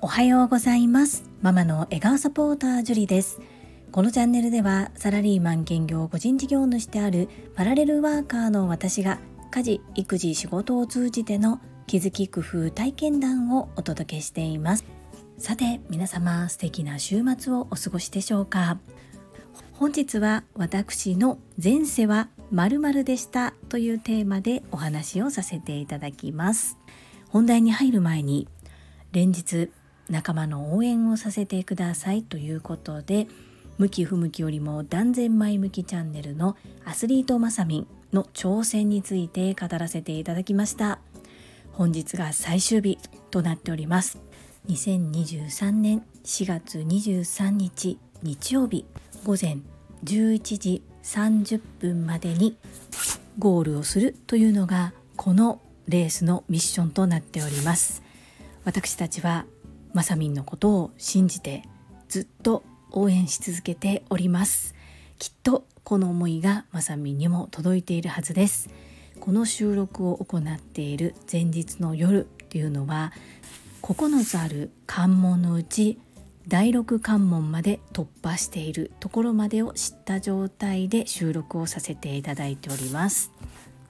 おはようございます。ママの笑顔サポータージュリです。このチャンネルではサラリーマン兼業個人事業主であるパラレルワーカーの私が家事育児仕事を通じての気づき工夫体験談をお届けしています。さて皆様素敵な週末をお過ごしでしょうか。本日は私の前世は〇〇でしたというテーマでお話をさせていただきます。本題に入る前に連日仲間の応援をさせてくださいということで向き不向きよりも断然前向きチャンネルのアスリートマサミンの挑戦について語らせていただきました。本日が最終日となっております。2023年4月23日日曜日午前11時30分までにゴールをするというのがこのレースのミッションとなっております。私たちはまさみんのことを信じてずっと応援し続けております。きっとこの思いがまさみんにも届いているはずです。この収録を行っている前日の夜というのは9つある関門のうち第6関門まで突破しているところまでを知った状態で収録をさせていただいております。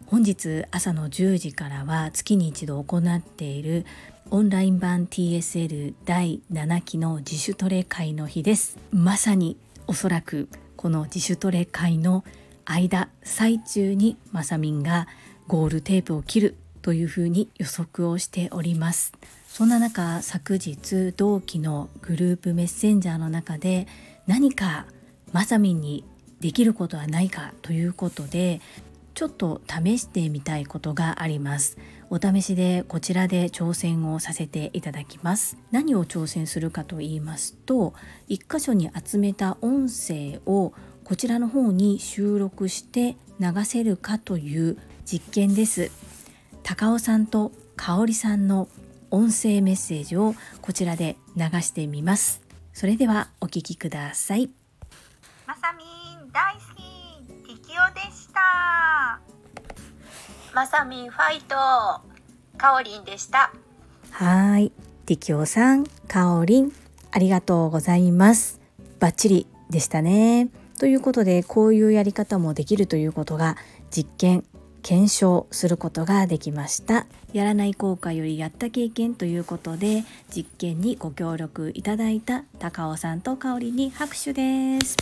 本日朝の10時からは月に一度行っているオンライン版 TSL 第7期の自主トレ会の日です。まさにおそらくこの自主トレ会の間最中にまさみんがゴールテープを切るというふうに予測をしております。そんな中昨日同期のグループメッセンジャーの中で何かまさみんにできることはないかということでちょっと試してみたいことがあります。お試しでこちらで挑戦をさせていただきます。何を挑戦するかと言いますと1箇所に集めた音声をこちらの方に収録して流せるかという実験です。高尾さんと香織さんの音声メッセージをこちらで流してみます。それではお聞きください。まさみん大好き。適応でした。まさみんファイト。かおりんでした。はい。ティキオさんかおりんありがとうございます。バッチリでしたね。ということでこういうやり方もできるということが実験検証することができました。やらない効果よりやった経験ということで実験にご協力いただいた高尾さんと香りに拍手です。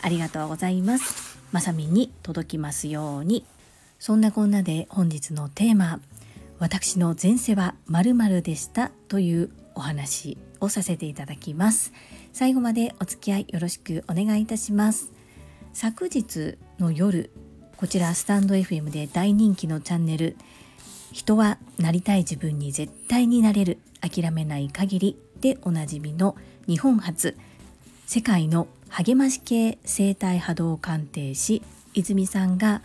ありがとうございます。まさみに届きますように。そんなこんなで本日のテーマ私の前世は〇〇でしたというお話をさせていただきます。最後までお付き合いよろしくお願いいたします。昨日の夜こちらスタンド FM で大人気のチャンネル。人はなりたい自分に絶対になれる諦めない限りでおなじみの日本初世界の励まし系生体波動鑑定士泉さんが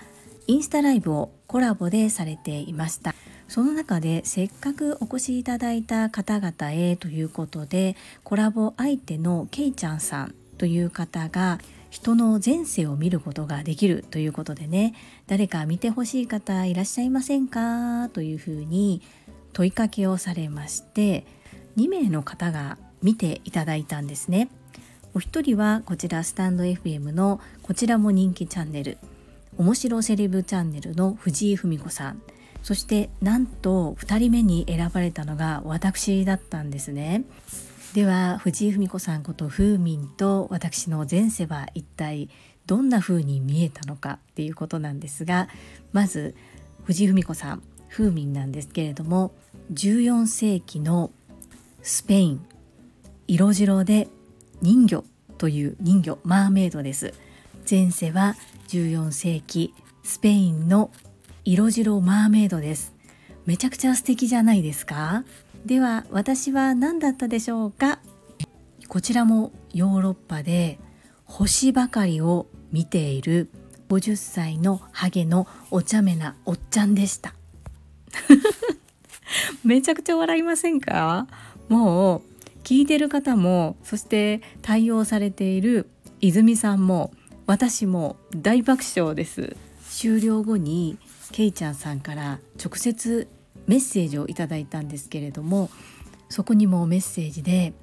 インスタライブをコラボでされていました。その中でせっかくお越しいただいた方々へということでコラボ相手のけいちゃんさんという方が人の前世を見ることができるということでね。誰か見てほしい方いらっしゃいませんか？というふうに問いかけをされまして2名の方が見ていただいたんですね。お一人はこちらスタンド FM のこちらも人気チャンネル。面白セレブチャンネルの藤井文子さん。そしてなんと2人目に選ばれたのが私だったんですね。では藤井文子さんこと風民と私の前世は一体どんな風に見えたのかっていうことなんですがまず藤井文子さん風民なんですけれども14世紀のスペイン色白で人魚という人魚マーメイドです。前世は14世紀スペインの色白マーメイドです。めちゃくちゃ素敵じゃないですか？では私は何だったでしょうか？こちらもヨーロッパで星ばかりを見ている50歳のハゲのお茶目なおっちゃんでした。めちゃくちゃ笑いませんか？もう聞いてる方もそして対応されている泉さんも私も大爆笑です。終了後にけいちゃんさんから直接メッセージをいただいたんですけれどもそこにもメッセージで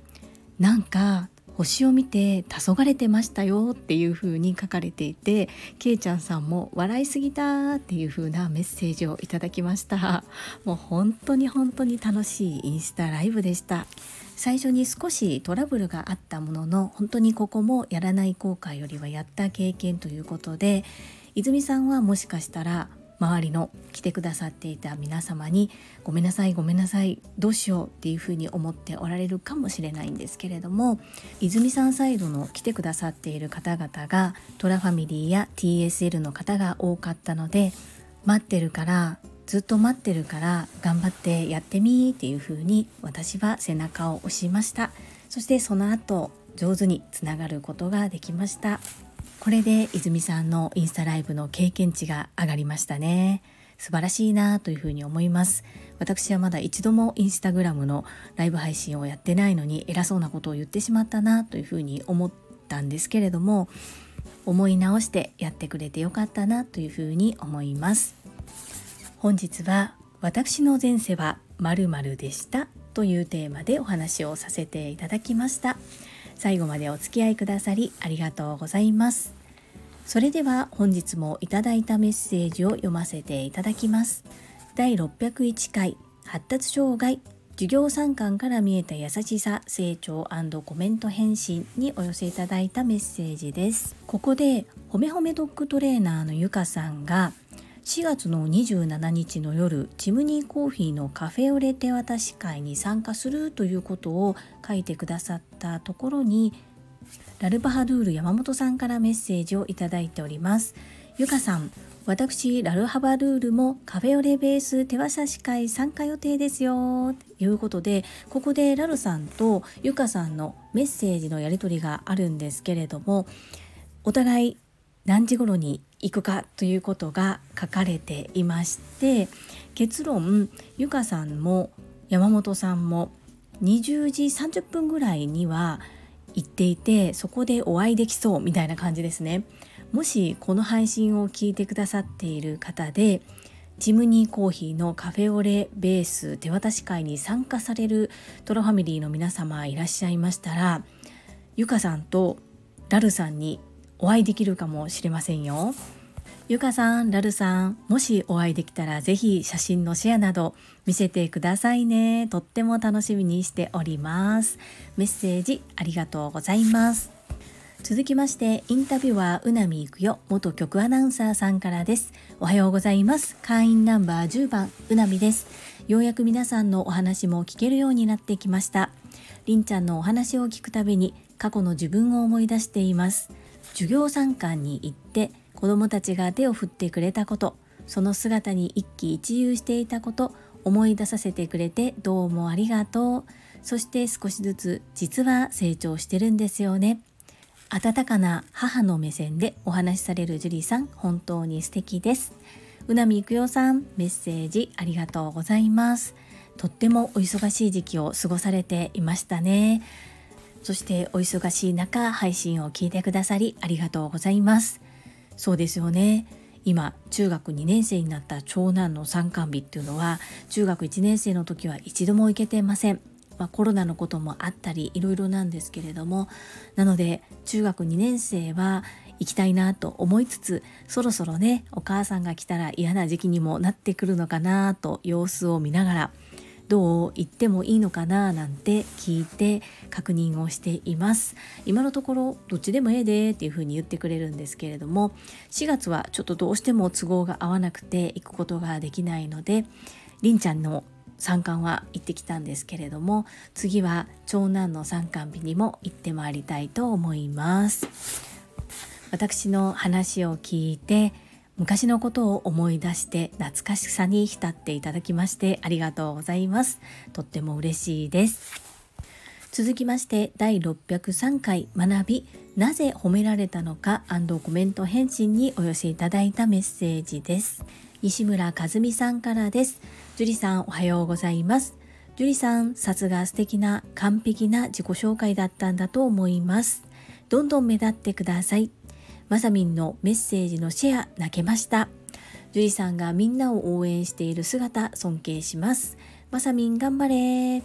なんか星を見て黄昏てましたよっていう風に書かれていてけいちゃんさんも笑いすぎたっていう風なメッセージをいただきました。もう本当に本当に楽しいインスタライブでした。最初に少しトラブルがあったものの本当にここもやらない後悔よりはやった経験ということで泉さんはもしかしたら周りの来てくださっていた皆様にごめんなさいごめんなさいどうしようっていうふうに思っておられるかもしれないんですけれども泉さんサイドの来てくださっている方々がトラファミリーや TSL の方が多かったので待ってるからずっと待ってるから頑張ってやってみーっていう風に私は背中を押しました。そしてその後上手につながることができました。これで泉さんのインスタライブの経験値が上がりましたね。素晴らしいなというふうに思います。私はまだ一度もインスタグラムのライブ配信をやってないのに偉そうなことを言ってしまったなというふうに思ったんですけれども思い直してやってくれてよかったなというふうに思います。本日は私の前世は〇〇でしたというテーマでお話をさせていただきました。最後までお付き合いくださりありがとうございます。それでは本日もいただいたメッセージを読ませていただきます。第601回発達障害授業参観から見えた優しさ成長コメント返信にお寄せいただいたメッセージです。ここでほめほめドッグトレーナーのゆかさんが4月の27日の夜チムニーコーヒーのカフェオレ手渡し会に参加するということを書いてくださったところにラルバハドゥール山本さんからメッセージをいただいております。ゆかさん私ラルハバルールもカフェオレベース手渡し会参加予定ですよ。ということでここでラルさんとゆかさんのメッセージのやり取りがあるんですけれどもお互い何時頃に行くかということが書かれていまして結論ゆかさんも山本さんも20時30分ぐらいには行っていてそこでお会いできそうみたいな感じですね。もしこの配信を聞いてくださっている方でチムニーコーヒーのカフェオレベース手渡し会に参加されるトラファミリーの皆様いらっしゃいましたらゆかさんとラルさんにお会いできるかもしれませんよ。ゆかさん、ラルさん、もしお会いできたらぜひ写真のシェアなど見せてくださいね。とっても楽しみにしております。メッセージありがとうございます。続きましてインタビュアーうなみいくよ元局アナウンサーさんからですおはようございます会員ナンバー10番うなみですようやく皆さんのお話も聞けるようになってきましたりんちゃんのお話を聞くたびに過去の自分を思い出しています授業参観に行って子どもたちが手を振ってくれたことその姿に一喜一憂していたこと思い出させてくれてどうもありがとう。そして少しずつ実は成長してるんですよね。温かな母の目線でお話しされる樹里さん本当に素敵です。うなみいくよさんメッセージありがとうございます。とってもお忙しい時期を過ごされていましたね。そしてお忙しい中配信を聞いてくださりありがとうございます。そうですよね。今中学2年生になった長男の参観日っていうのは中学1年生の時は一度も行けてません、まあ、コロナのこともあったりいろいろなんですけれどもなので中学2年生は行きたいなと思いつつそろそろねお母さんが来たら嫌な時期にもなってくるのかなと様子を見ながらどう言ってもいいのかななんて聞いて確認をしています。今のところどっちでもええでっていうふうに言ってくれるんですけれども4月はちょっとどうしても都合が合わなくて行くことができないのでりんちゃんの参観は行ってきたんですけれども次は長男の参観日にも行ってまいりたいと思います。私の話を聞いて昔のことを思い出して懐かしさに浸っていただきましてありがとうございます。とっても嬉しいです。続きまして第603回学びなぜ褒められたのかコメント返信にお寄せいただいたメッセージです。西村和美さんからです。樹里さんおはようございます。樹里さんさすが素敵な完璧な自己紹介だったんだと思います。どんどん目立ってください。まさみんのメッセージのシェア泣けました。樹里さんがみんなを応援している姿尊敬します。まさみん頑張れ。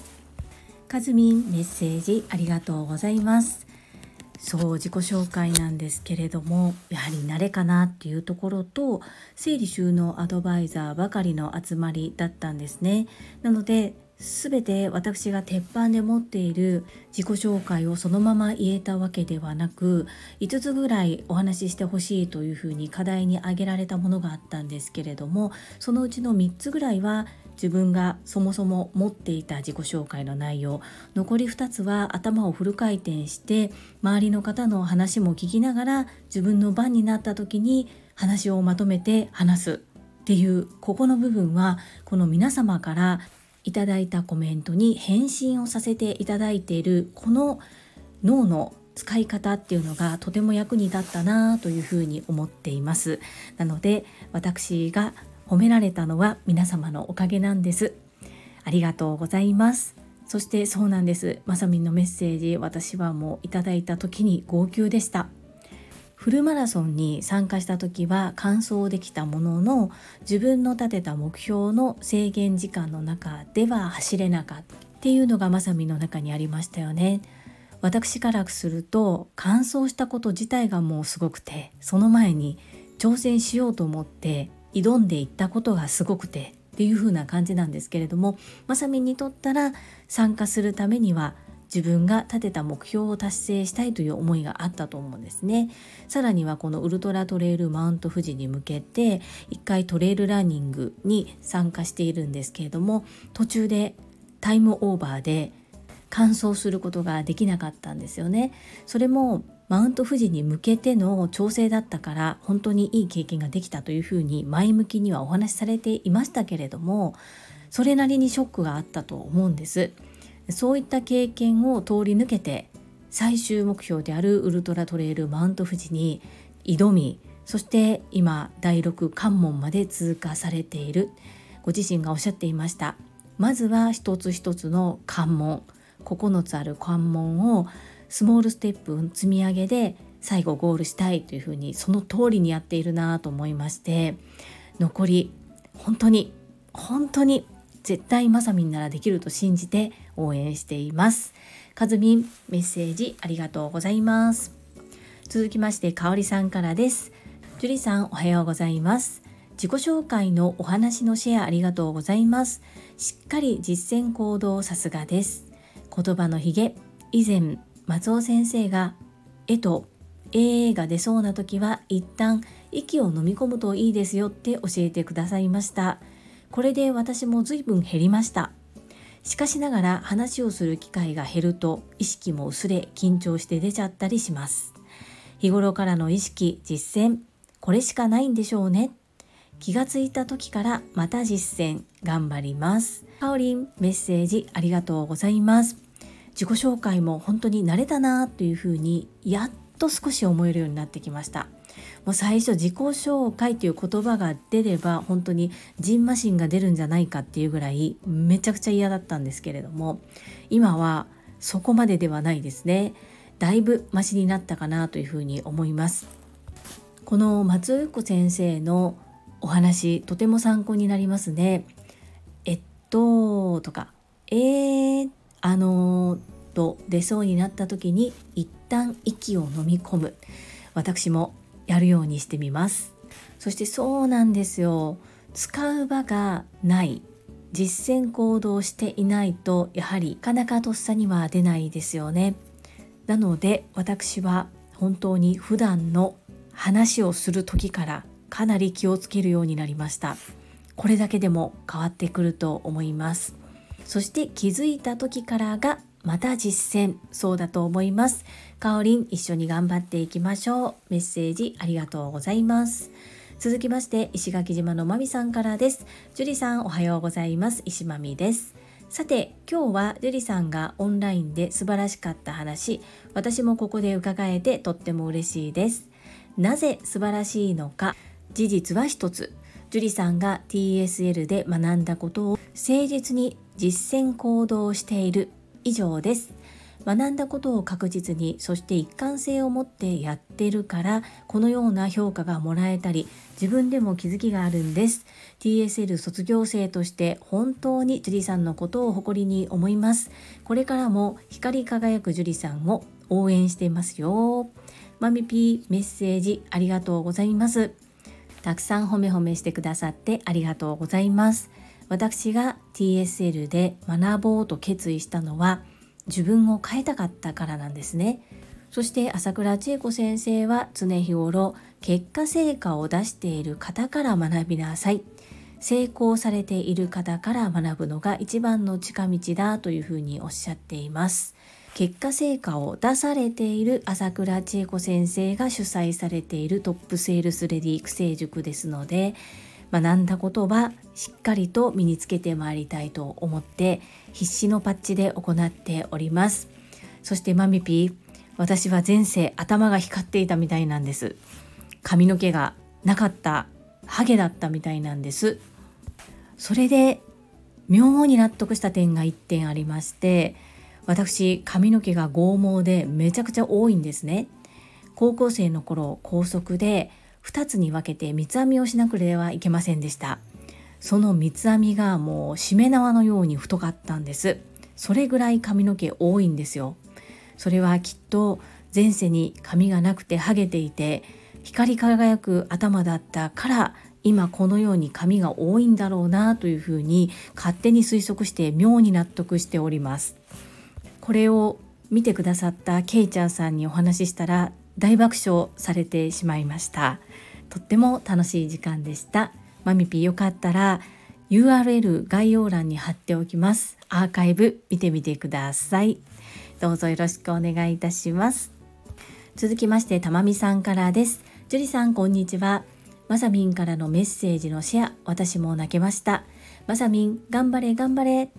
かずみんメッセージありがとうございます。そう自己紹介なんですけれどもやはり慣れかなっていうところと整理収納アドバイザーばかりの集まりだったんですね。なので全て私が鉄板で持っている自己紹介をそのまま言えたわけではなく5つぐらいお話ししてほしいというふうに課題に挙げられたものがあったんですけれどもそのうちの3つぐらいは自分がそもそも持っていた自己紹介の内容。残り2つは頭をフル回転して周りの方の話も聞きながら自分の番になった時に話をまとめて話すっていうここの部分はこの皆様からいただいたコメントに返信をさせていただいているこの脳の使い方っていうのがとても役に立ったなというふうに思っています。なので私が褒められたのは皆様のおかげなんです。ありがとうございます。そしてそうなんです。まさみんのメッセージ私はもういただいた時に号泣でした。フルマラソンに参加した時は完走できたものの自分の立てた目標の制限時間の中では走れなかったっていうのがまさみの中にありましたよね。私からすると完走したこと自体がもうすごくてその前に挑戦しようと思って挑んでいったことがすごくてっていう風な感じなんですけれどもまさみにとったら参加するためには自分が立てた目標を達成したいという思いがあったと思うんですね。さらにはこのウルトラトレイルマウント富士に向けて一回トレイルランニングに参加しているんですけれども途中でタイムオーバーで完走することができなかったんですよね。それもマウント富士に向けての調整だったから本当にいい経験ができたというふうに前向きにはお話しされていましたけれどもそれなりにショックがあったと思うんです。そういった経験を通り抜けて最終目標であるウルトラトレイルマウント富士に挑みそして今第6関門まで通過されている。ご自身がおっしゃっていました。まずは一つ一つの関門9つある関門をスモールステップ積み上げで最後ゴールしたいというふうにその通りにやっているなと思いまして残り本当に本当に絶対まさみんならできると信じて応援しています。かずみんメッセージありがとうございます。続きましてかおりさんからです。樹里さんおはようございます。自己紹介のお話のシェアありがとうございます。しっかり実践行動さすがです。言葉のひげ以前松尾先生が絵と A が出そうな時は一旦息を飲み込むといいですよって教えてくださいました。これで私も随分減りました。しかしながら話をする機会が減ると意識も薄れ緊張して出ちゃったりします。日頃からの意識実践これしかないんでしょうね。気がついた時からまた実践頑張ります。かおりんメッセージありがとうございます。自己紹介も本当に慣れたなというふうにやっと少し思えるようになってきました。もう最初自己紹介という言葉が出れば本当にジンマシンが出るんじゃないかっていうぐらいめちゃくちゃ嫌だったんですけれども今はそこまでではないですね。だいぶマシになったかなというふうに思います。この松尾子先生のお話とても参考になりますね。えっととかえー、あのー、と出そうになった時に一旦息を飲み込む。私もやるようにしてみます。そしてそうなんですよ。使う場がない。実践行動していないとやはりなかなかとっさには出ないですよね。なので私は本当に普段の話をする時からかなり気をつけるようになりました。これだけでも変わってくると思います。そして気づいた時からがまた実践。そうだと思います。かおりん一緒に頑張っていきましょう。メッセージありがとうございます。続きまして石垣島のまみさんからです。樹里さんおはようございます。石まみです。さて今日は樹里さんがオンラインで素晴らしかった話。私もここで伺えてとっても嬉しいです。なぜ素晴らしいのか。事実は一つ。樹里さんが TSL で学んだことを誠実に実践行動している。以上です。学んだことを確実にそして一貫性を持ってやってるからこのような評価がもらえたり自分でも気づきがあるんです。TSL 卒業生として本当に樹里さんのことを誇りに思います。これからも光り輝く樹里さんを応援していますよ。マミピーメッセージありがとうございます。たくさん褒め褒めしてくださってありがとうございます。私が TSL で学ぼうと決意したのは自分を変えたかったからなんですね。そして朝倉千恵子先生は常日頃結果成果を出している方から学びなさい。成功されている方から学ぶのが一番の近道だというふうにおっしゃっています。結果成果を出されている朝倉千恵子先生が主催されているトップセールスレディ育成塾ですので学んだことはしっかりと身につけてまいりたいと思って必死のパッチで行っております。そしてマミピー私は前世頭が光っていたみたいなんです。髪の毛がなかったハゲだったみたいなんです。それで妙に納得した点が1点ありまして私髪の毛が剛毛でめちゃくちゃ多いんですね。高校生の頃高速で2つに分けて三つ編みをしなくてはいけませんでした。その三つ編みがもうしめ縄のように太かったんです。それぐらい髪の毛多いんですよ。それはきっと前世に髪がなくてハゲていて光り輝く頭だったから今このように髪が多いんだろうなというふうに勝手に推測して妙に納得しております。これを見てくださったケイちゃんさんにお話ししたら大爆笑されてしまいました。とっても楽しい時間でした。マミピーよかったら URL 概要欄に貼っておきます。アーカイブ見てみてください。どうぞよろしくお願いいたします。続きましてたまみさんからです。樹里さんこんにちは。まさみんからのメッセージのシェア私も泣けました。まさみん頑張れ頑張れ。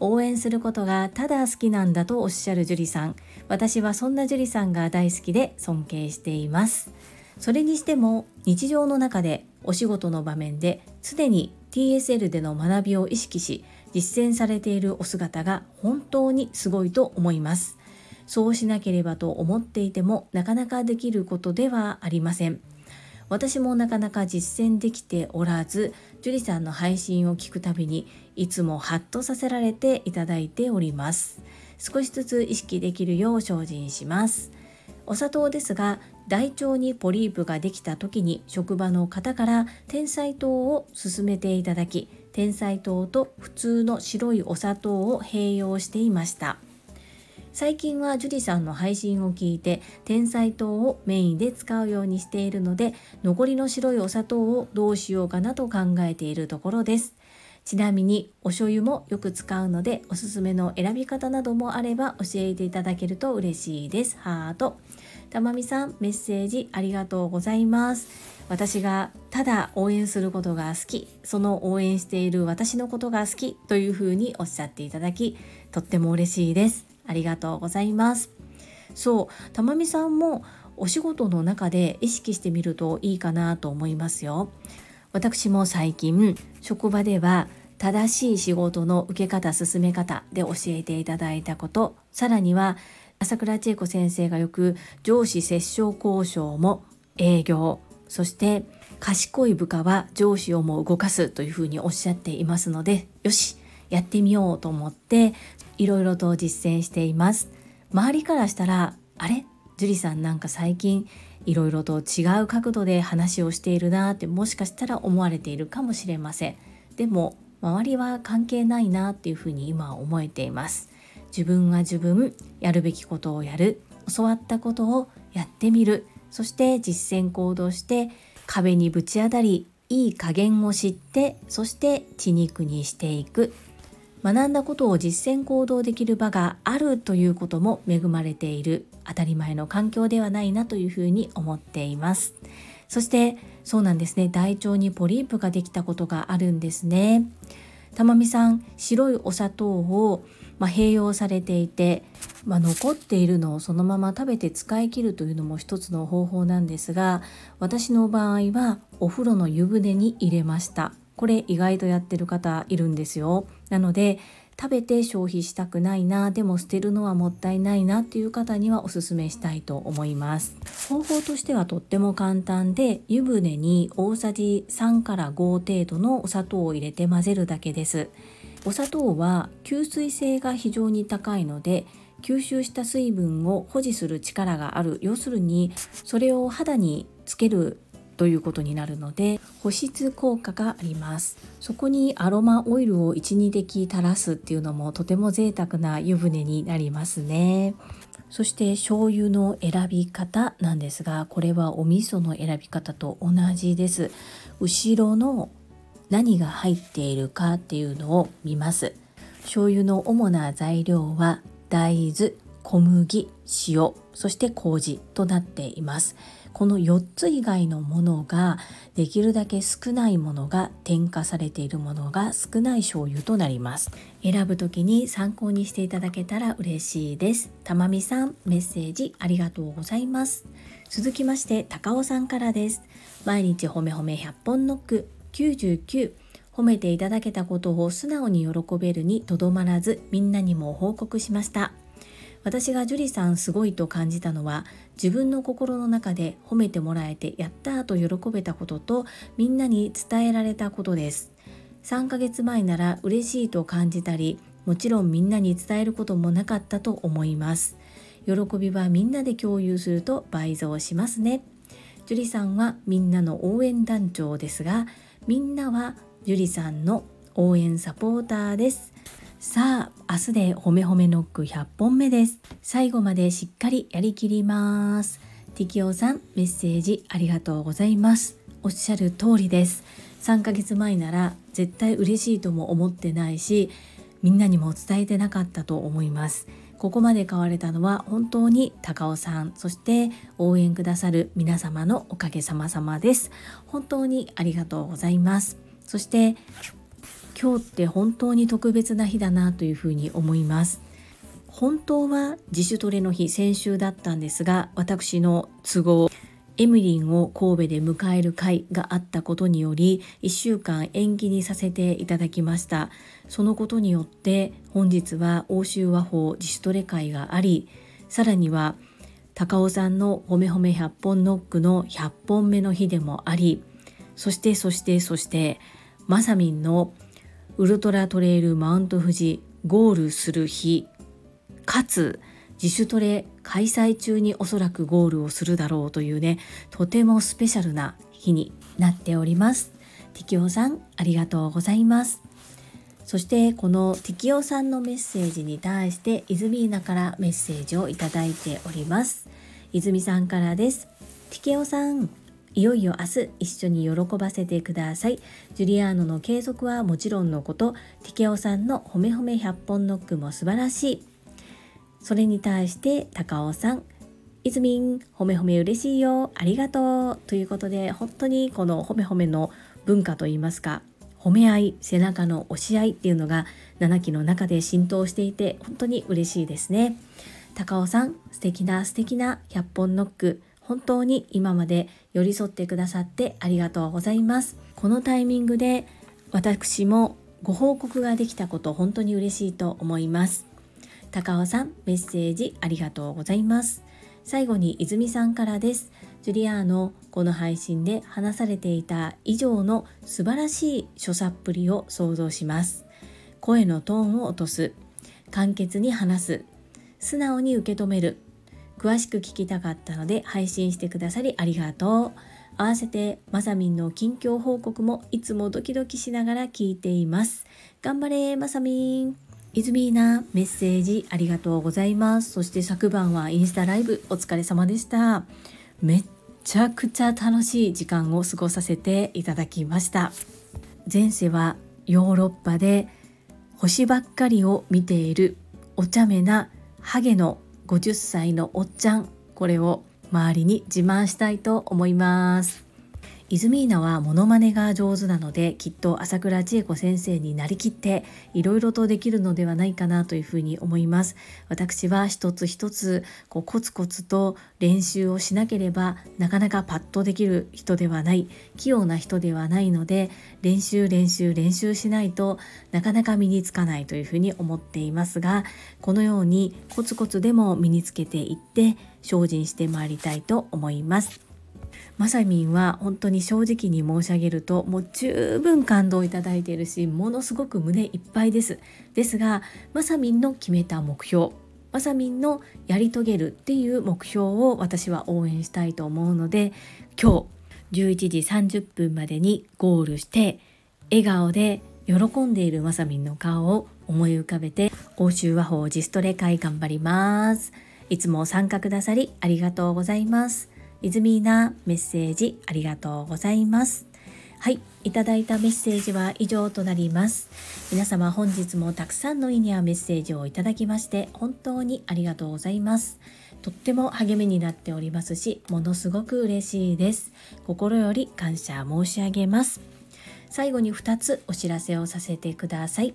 応援することがただ好きなんだとおっしゃる樹里さん。私はそんな樹里さんが大好きで尊敬しています。それにしても日常の中でお仕事の場面で常に TSL での学びを意識し実践されているお姿が本当にすごいと思います。そうしなければと思っていてもなかなかできることではありません。私もなかなか実践できておらず樹里さんの配信を聞くたびにいつもハッとさせられていただいております。少しずつ意識できるよう精進します。お砂糖ですが大腸にポリープができた時に職場の方から天才糖を勧めていただき天才糖と普通の白いお砂糖を併用していました。最近はジュディさんの配信を聞いて天才糖をメインで使うようにしているので残りの白いお砂糖をどうしようかなと考えているところです。ちなみにお醤油もよく使うのでおすすめの選び方などもあれば教えていただけると嬉しいです。ハートたまみさんメッセージありがとうございます。私がただ応援することが好きその応援している私のことが好きというふうにおっしゃっていただきとっても嬉しいです。ありがとうございます。そう。たまみさんもお仕事の中で意識してみるといいかなと思いますよ。私も最近職場では正しい仕事の受け方進め方で教えていただいたこと。さらには朝倉千恵子先生がよく上司折衝交渉も営業そして賢い部下は上司をも動かすというふうにおっしゃっていますのでよしやってみようと思っていろいろと実践しています。周りからしたらあれ？樹里さんなんか最近いろいろと違う角度で話をしているなってもしかしたら思われているかもしれません。でも周りは関係ないなっていうふうに今は思えています。自分は自分やるべきことをやる。教わったことをやってみる。そして実践行動して壁にぶち当たりいい加減を知ってそして血肉にしていく。学んだことを実践行動できる場があるということも恵まれている当たり前の環境ではないなというふうに思っています。そしてそうなんですね。大腸にポリープができたことがあるんですね。たまみさん白いお砂糖をまあ、併用されていて、まあ、残っているのをそのまま食べて使い切るというのも一つの方法なんですが私の場合はお風呂の湯船に入れました。これ意外とやってる方いるんですよ。なので食べて消費したくないなでも捨てるのはもったいないなっていう方にはおすすめしたいと思います。方法としてはとっても簡単で湯船に大さじ3から5程度のお砂糖を入れて混ぜるだけです。お砂糖は吸水性が非常に高いので吸収した水分を保持する力がある。要するにそれを肌につけるということになるので保湿効果があります。そこにアロマオイルを12滴垂らすっていうのもとても贅沢な湯船になりますね。そして醤油の選び方なんですがこれはお味噌の選び方と同じです。後ろの何が入っているかっていうのを見ます。醤油の主な材料は大豆小麦塩そして麹となっています。この4つ以外のものができるだけ少ないものが添加されているものが少ない醤油となります。選ぶ時に参考にしていただけたら嬉しいです。たまみさんメッセージありがとうございます。続きまして高尾さんからです。毎日褒め褒め100本ノック。99褒めていただけたことを素直に喜べるにとどまらずみんなにも報告しました。私が樹里さんすごいと感じたのは自分の心の中で褒めてもらえてやったと喜べたこととみんなに伝えられたことです。3ヶ月前なら嬉しいと感じたりもちろんみんなに伝えることもなかったと思います。喜びはみんなで共有すると倍増しますね。樹里さんはみんなの応援団長ですがみんなは樹里さんの応援サポーターです。さあ明日で褒め褒めノック100本目です。最後までしっかりやりきります。ティキオさんメッセージありがとうございます。おっしゃる通りです。3ヶ月前なら絶対嬉しいとも思ってないしみんなにも伝えてなかったと思います。ここまで買われたのは本当に高尾さんそして応援くださる皆様のおかげさま様です。本当にありがとうございます。そして今日って本当に特別な日だなというふうに思います。本当は自主トレの日先週だったんですが私の都合エミリンを神戸で迎える会があったことにより1週間延期にさせていただきました。そのことによって本日は欧州和法自主トレ会がありさらには高尾さんのほめほめ100本ノックの100本目の日でもありそしてそしてそしてまさみんのウルトラトレイルマウント富士ゴールする日。かつ自主トレ開催中におそらくゴールをするだろうというねとてもスペシャルな日になっております。ティキオさんありがとうございます。そしてこのティキオさんのメッセージに対してイズミーナからメッセージをいただいております。泉さんからです。ティケオさんいよいよ明日一緒に喜ばせてください。ジュリアーノの継続はもちろんのこと、ティケオさんのほめほめ100本ノックも素晴らしい。それに対して高尾さん、いずみん、ほめほめ嬉しいよ、ありがとう。ということで、本当にこのほめほめの文化といいますか、褒め合い、背中の押し合いっていうのが7期の中で浸透していて、本当に嬉しいですね。高尾さん、素敵な素敵な100本ノック、本当に今まで寄り添ってくださってありがとうございます。このタイミングで私もご報告ができたこと本当に嬉しいと思います。高尾さん、メッセージありがとうございます。最後に泉さんからです。ジュリアーノ、この配信で話されていた以上の素晴らしい所作っぷりを想像します。声のトーンを落とす。簡潔に話す。素直に受け止める。詳しく聞きたかったので配信してくださりありがとう。合わせてまさみんの近況報告もいつもドキドキしながら聞いています。頑張れまさみん。イズミーナメッセージありがとうございます。そして昨晩はインスタライブお疲れ様でした。めっちゃくちゃ楽しい時間を過ごさせていただきました。前世はヨーロッパで星ばっかりを見ているお茶目なハゲの50歳のおっちゃんこれを周りに自慢したいと思います。イズミーナはモノマネが上手なのできっと朝倉千恵子先生になりきっていろいろとできるのではないかなというふうに思います。私は一つ一つこうコツコツと練習をしなければなかなかパッとできる人ではない器用な人ではないので練習練習練習しないとなかなか身につかないというふうに思っていますがこのようにコツコツでも身につけていって精進してまいりたいと思います。まさみんは本当に正直に申し上げるともう十分感動いただいているしものすごく胸いっぱいです。ですがまさみんの決めた目標まさみんのやり遂げるっていう目標を私は応援したいと思うので今日11時30分までにゴールして笑顔で喜んでいるまさみんの顔を思い浮かべて欧州和法自ストレ会頑張ります。いつも参加くださりありがとうございます。イズミーナメッセージありがとうございます。はい、いただいたメッセージは以上となります。皆様本日もたくさんの意味やメッセージをいただきまして本当にありがとうございます。とっても励みになっておりますしものすごく嬉しいです。心より感謝申し上げます。最後に2つお知らせをさせてください。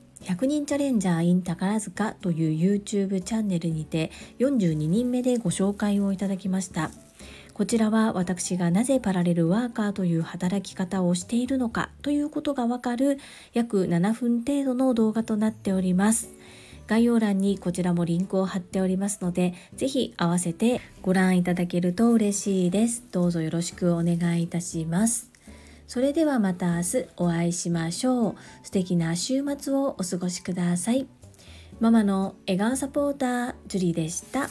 100人チャレンジャー in 宝塚という YouTube チャンネルにて42人目でご紹介をいただきました。こちらは私がなぜパラレルワーカーという働き方をしているのかということがわかる約7分程度の動画となっております。概要欄にこちらもリンクを貼っておりますので、ぜひ合わせてご覧いただけると嬉しいです。どうぞよろしくお願いいたします。それではまた明日お会いしましょう。素敵な週末をお過ごしください。ママの笑顔サポーター、ジュリでした。